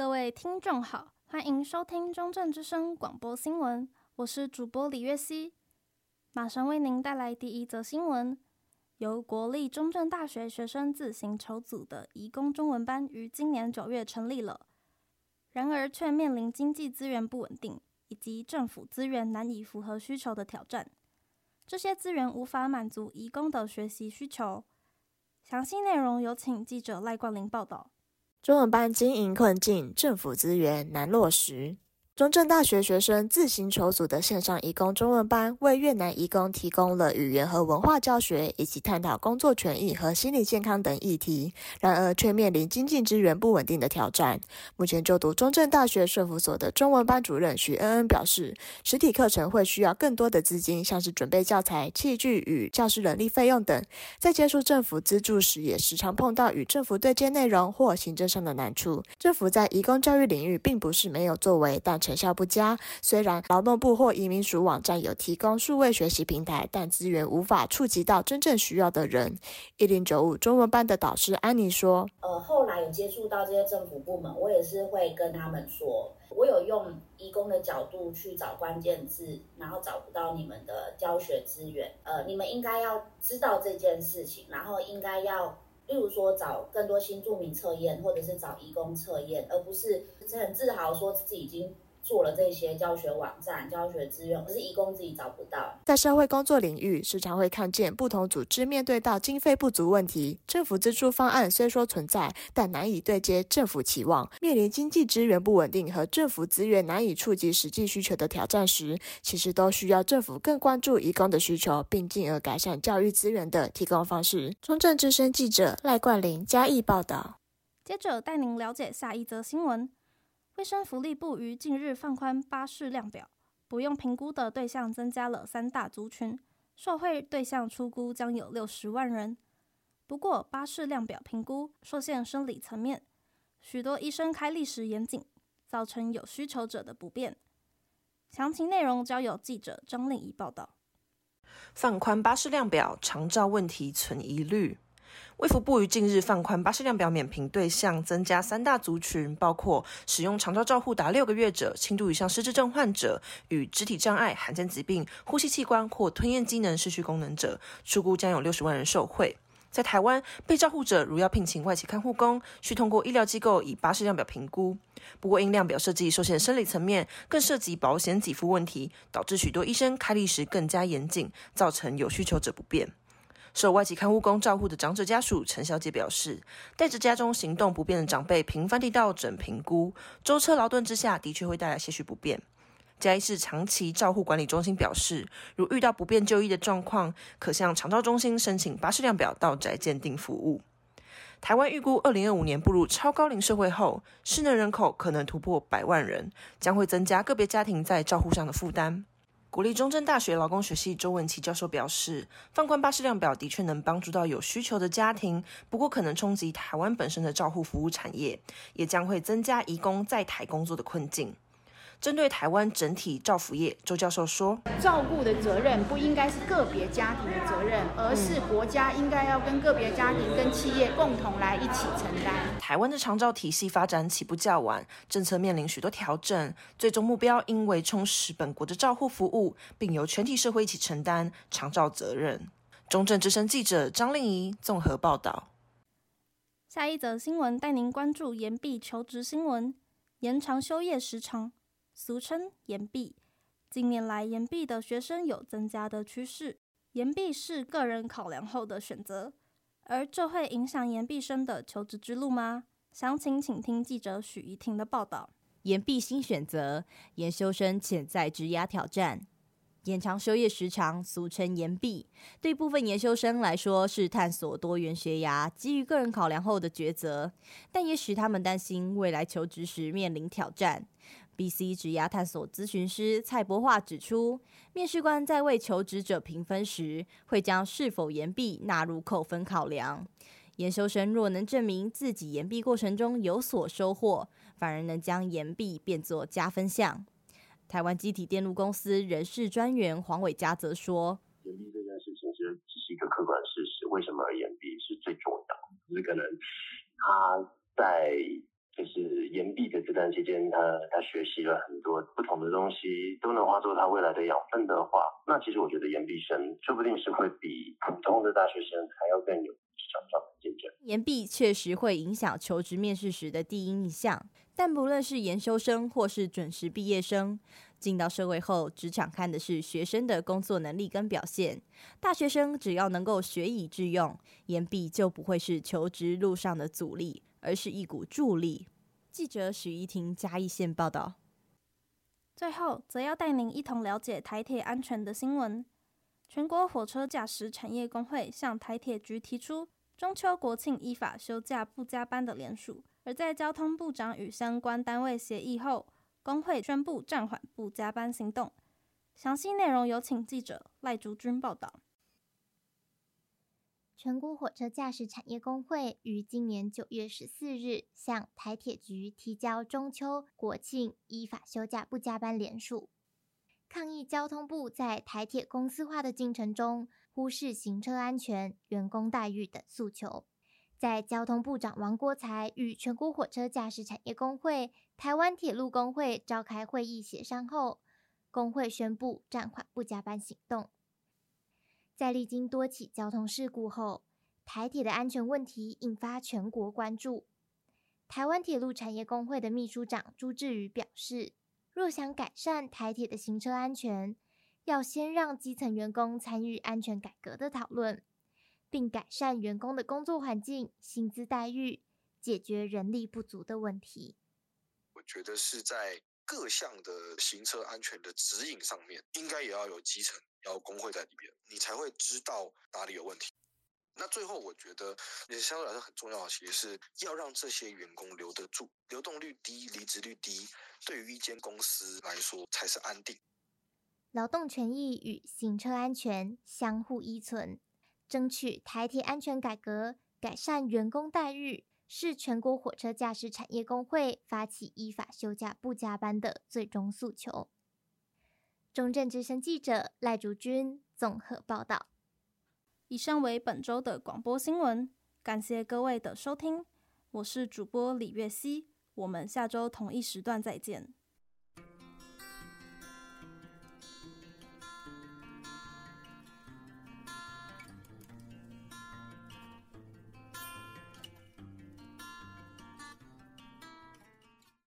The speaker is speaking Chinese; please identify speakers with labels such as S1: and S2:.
S1: 各位听众好，欢迎收听中正之声广播新闻，我是主播李月熙，马上为您带来第一则新闻。由国立中正大学学生自行筹组的移工中文班于今年九月成立了，然而却面临经济资源不稳定以及政府资源难以符合需求的挑战，这些资源无法满足移工的学习需求。详细内容有请记者赖冠霖报道。
S2: 中文班经营困境，政府资源难落实。中正大学学生自行筹组的线上移工中文班，为越南移工提供了语言和文化教学，以及探讨工作权益和心理健康等议题。然而，却面临经济资源不稳定的挑战。目前就读中正大学社福所的中文班主任许恩恩表示，实体课程会需要更多的资金，像是准备教材、器具与教师人力费用等。在接触政府资助时，也时常碰到与政府对接内容或行政上的难处。政府在移工教育领域并不是没有作为，但成效不佳。虽然劳动部或移民署网站有提供数位学习平台，但资源无法触及到真正需要的人。一零九五中文班的导师安妮说：“
S3: 呃，后来有接触到这些政府部门，我也是会跟他们说，我有用义工的角度去找关键字，然后找不到你们的教学资源。呃，你们应该要知道这件事情，然后应该要，例如说找更多新住民测验，或者是找义工测验，而不是很自豪说自己已经。”做了这些教学网站、教学资源，可是义工自己找不到。
S2: 在社会工作领域，时常会看见不同组织面对到经费不足问题，政府资助方案虽说存在，但难以对接政府期望。面临经济资源不稳定和政府资源难以触及实际需求的挑战时，其实都需要政府更关注义工的需求，并进而改善教育资源的提供方式。中正之声记者赖冠霖嘉义报道。
S1: 接着带您了解下一则新闻。卫生福利部于近日放宽巴氏量表，不用评估的对象增加了三大族群，受惠对象出估将有六十万人。不过，巴士量表评估受限生理层面，许多医生开历时严谨，造成有需求者的不便。详情内容交由记者张令仪报道。
S4: 放宽巴士量表，长照问题存疑虑。卫福部于近日放宽巴氏量表免评对象，增加三大族群，包括使用长照照护达六个月者、轻度以上失智症患者与肢体障碍、罕见疾病、呼吸器官或吞咽机能失去功能者，初估将有六十万人受惠。在台湾，被照护者如要聘请外籍看护工，需通过医疗机构以巴氏量表评估。不过，因量表设计受限生理层面，更涉及保险给付问题，导致许多医生开立时更加严谨，造成有需求者不便。受外籍看护工照护的长者家属陈小姐表示，带着家中行动不便的长辈频繁地到诊评估，舟车劳顿之下的确会带来些许不便。嘉义市长期照护管理中心表示，如遇到不便就医的状况，可向长照中心申请巴士量表到宅鉴定服务。台湾预估二零二五年步入超高龄社会后，失能人口可能突破百万人，将会增加个别家庭在照护上的负担。国立中正大学劳工学系周文琪教授表示，放宽巴士量表的确能帮助到有需求的家庭，不过可能冲击台湾本身的照护服务产业，也将会增加移工在台工作的困境。针对台湾整体照服业，周教授说：“
S5: 照顾的责任不应该是个别家庭的责任，而是国家应该要跟个别家庭、跟企业共同来一起承担。”
S4: 台湾的长照体系发展起步较晚，政策面临许多调整，最终目标应为充实本国的照护服务，并由全体社会一起承担长照责任。中正之声记者张令仪综合报道。
S1: 下一则新闻带您关注延毕求职新闻，延长休业时长。俗称岩壁，近年来岩壁的学生有增加的趋势。岩壁是个人考量后的选择，而这会影响岩壁生的求职之路吗？详情请听记者许怡婷的报道。
S6: 岩壁新选择，研修生潜在职涯挑战。延长修业时长，俗称延毕，对部分研修生来说是探索多元学涯、基于个人考量后的抉择，但也使他们担心未来求职时面临挑战。BC 职涯探索咨询师蔡博化指出，面试官在为求职者评分时，会将是否延毕纳入扣分考量。研修生若能证明自己延毕过程中有所收获，反而能将延毕变作加分项。台湾积体电路公司人事专员黄伟嘉则说：“
S7: 延毕这件事情其实只是一个客观事实，为什么而延毕是最重要的，就是可能他在。”就是延毕的这段期间，他他学习了很多不同的东西，都能化作他未来的养分的话，那其实我觉得延毕生说不定是会比普通的大学生还要更有向上的竞争。
S6: 延毕确实会影响求职面试时的第一印象，但不论是研修生或是准时毕业生，进到社会后，职场看的是学生的工作能力跟表现。大学生只要能够学以致用，延毕就不会是求职路上的阻力。而是一股助力。记者许依婷嘉义县报道。
S1: 最后，则要带您一同了解台铁安全的新闻。全国火车驾驶产业工会向台铁局提出中秋国庆依法休假不加班的联署，而在交通部长与相关单位协议后，工会宣布暂缓不加班行动。详细内容有请记者赖竹君报道。
S8: 全国火车驾驶产业工会于今年九月十四日向台铁局提交中秋、国庆依法休假不加班联署，抗议交通部在台铁公司化的进程中忽视行车安全、员工待遇等诉求。在交通部长王国材与全国火车驾驶产业工会、台湾铁路工会召开会议协商后，工会宣布暂缓不加班行动。在历经多起交通事故后，台铁的安全问题引发全国关注。台湾铁路产业工会的秘书长朱志宇表示，若想改善台铁的行车安全，要先让基层员工参与安全改革的讨论，并改善员工的工作环境、薪资待遇，解决人力不足的问题。
S9: 我觉得是在各项的行车安全的指引上面，应该也要有基层。要工会在里边，你才会知道哪里有问题。那最后，我觉得也相对来说很重要的，其实是要让这些员工留得住，流动率低、离职率低，对于一间公司来说才是安定。
S8: 劳动权益与行车安全相互依存，争取台铁安全改革、改善员工待遇，是全国火车驾驶产业工会发起依法休假不加班的最终诉求。中正之声记者赖竹君综合报道。
S1: 以上为本周的广播新闻，感谢各位的收听，我是主播李月熙，我们下周同一时段再见。